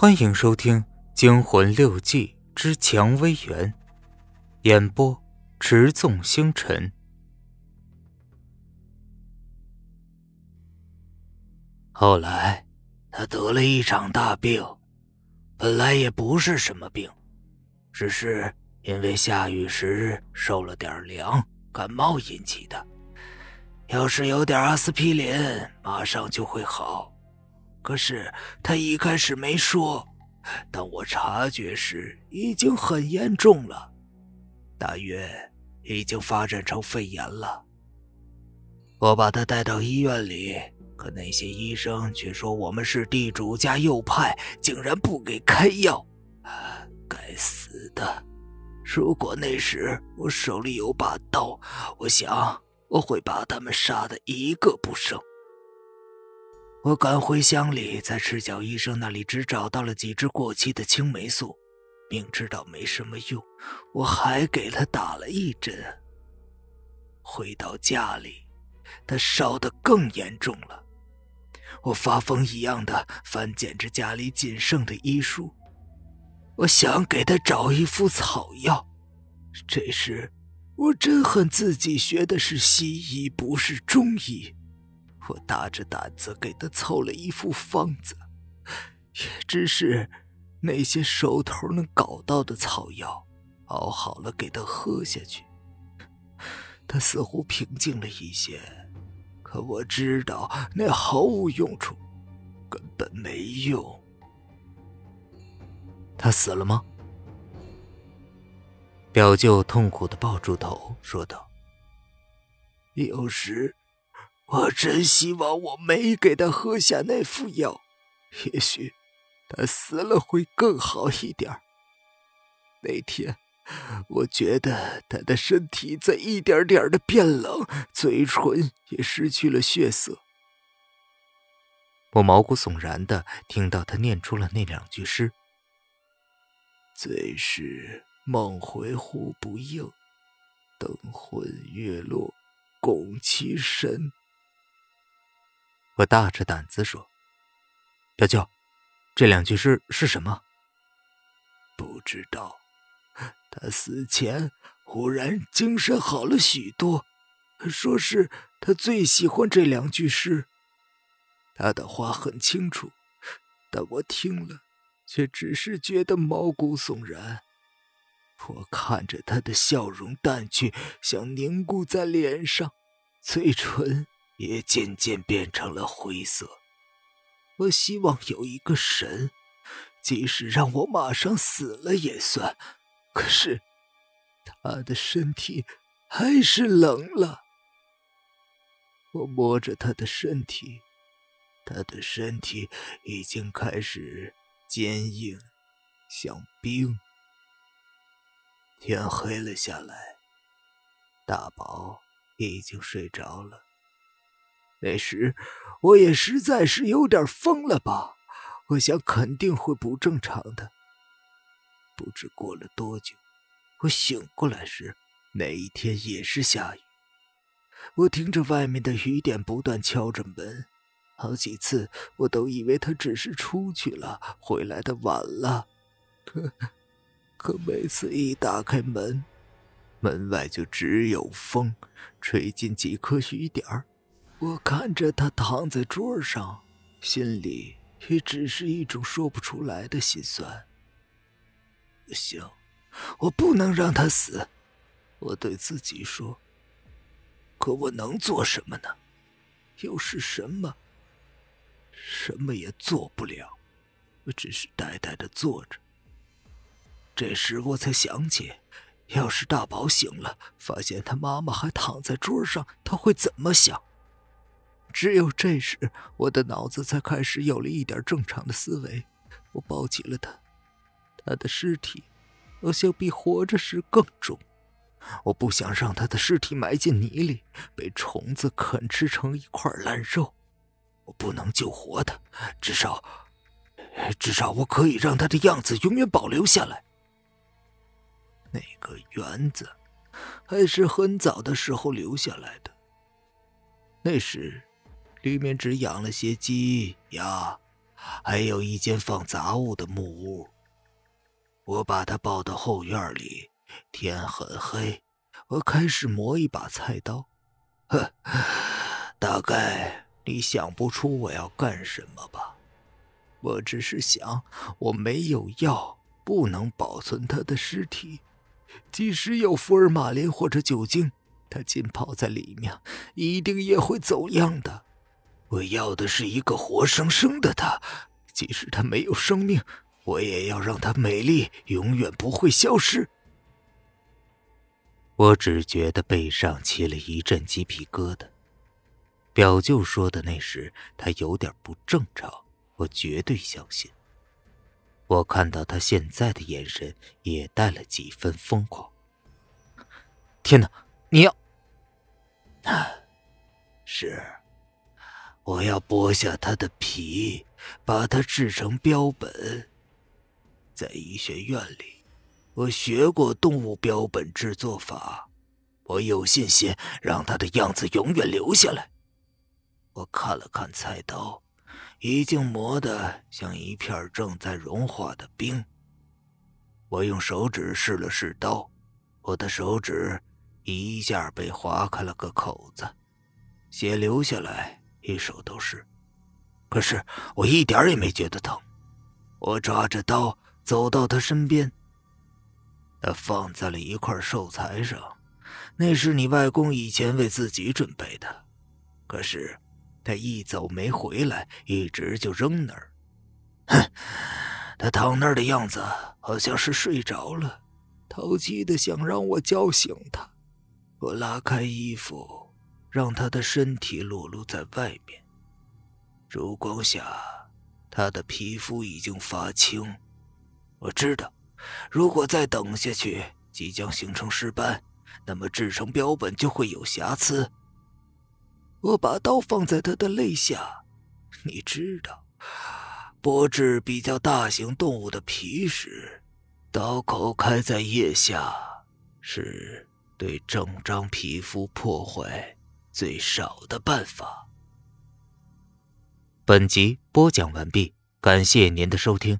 欢迎收听《惊魂六记之蔷薇园》，演播：持纵星辰。后来，他得了一场大病，本来也不是什么病，只是因为下雨时受了点凉，感冒引起的。要是有点阿司匹林，马上就会好。可是他一开始没说，当我察觉时已经很严重了，大约已经发展成肺炎了。我把他带到医院里，可那些医生却说我们是地主家右派，竟然不给开药。该死的！如果那时我手里有把刀，我想我会把他们杀的一个不剩。我赶回乡里，在赤脚医生那里只找到了几支过期的青霉素，明知道没什么用，我还给他打了一针。回到家里，他烧得更严重了。我发疯一样的翻捡着家里仅剩的医书，我想给他找一副草药。这时，我真恨自己学的是西医，不是中医。我大着胆子给他凑了一副方子，也只是那些手头能搞到的草药，熬好了给他喝下去。他似乎平静了一些，可我知道那毫无用处，根本没用。他死了吗？表舅痛苦的抱住头，说道：“有时。”我真希望我没给他喝下那副药，也许他死了会更好一点。那天，我觉得他的身体在一点点的变冷，嘴唇也失去了血色。我毛骨悚然的听到他念出了那两句诗：“最是梦回呼不应，灯昏月落共其神。”我大着胆子说：“表舅，这两句诗是什么？”不知道。他死前忽然精神好了许多，说是他最喜欢这两句诗。他的话很清楚，但我听了却只是觉得毛骨悚然。我看着他的笑容淡去，像凝固在脸上，嘴唇。也渐渐变成了灰色。我希望有一个神，即使让我马上死了也算。可是，他的身体还是冷了。我摸着他的身体，他的身体已经开始坚硬，像冰。天黑了下来，大宝已经睡着了。那时我也实在是有点疯了吧？我想肯定会不正常的。不知过了多久，我醒过来时，那一天也是下雨。我听着外面的雨点不断敲着门，好几次我都以为他只是出去了，回来的晚了。可可每次一打开门，门外就只有风，吹进几颗雨点儿。我看着他躺在桌上，心里也只是一种说不出来的心酸。不行，我不能让他死，我对自己说。可我能做什么呢？又是什么？什么也做不了，我只是呆呆的坐着。这时我才想起，要是大宝醒了，发现他妈妈还躺在桌上，他会怎么想？只有这时，我的脑子才开始有了一点正常的思维。我抱起了他，他的尸体好像比活着时更重。我不想让他的尸体埋进泥里，被虫子啃吃成一块烂肉。我不能救活他，至少，至少我可以让他的样子永远保留下来。那个园子还是很早的时候留下来的，那时。里面只养了些鸡鸭，还有一间放杂物的木屋。我把他抱到后院里，天很黑，我开始磨一把菜刀。呵，大概你想不出我要干什么吧？我只是想，我没有药，不能保存他的尸体。即使有福尔马林或者酒精，他浸泡在里面，一定也会走样的。我要的是一个活生生的他，即使他没有生命。我也要让她美丽，永远不会消失。我只觉得背上起了一阵鸡皮疙瘩。表舅说的那时，他有点不正常，我绝对相信。我看到他现在的眼神，也带了几分疯狂。天哪，你要？是，我要剥下他的皮，把它制成标本。在医学院里，我学过动物标本制作法，我有信心让它的样子永远留下来。我看了看菜刀，已经磨得像一片正在融化的冰。我用手指试了试刀，我的手指一下被划开了个口子，血流下来，一手都是。可是我一点也没觉得疼。我抓着刀。走到他身边，他放在了一块寿材上，那是你外公以前为自己准备的。可是他一走没回来，一直就扔那儿。哼，他躺那儿的样子好像是睡着了，淘气的想让我叫醒他。我拉开衣服，让他的身体裸露在外面。烛光下，他的皮肤已经发青。我知道，如果再等下去，即将形成尸斑，那么制成标本就会有瑕疵。我把刀放在他的肋下，你知道，剥制比较大型动物的皮时，刀口开在腋下，是对整张皮肤破坏最少的办法。本集播讲完毕，感谢您的收听。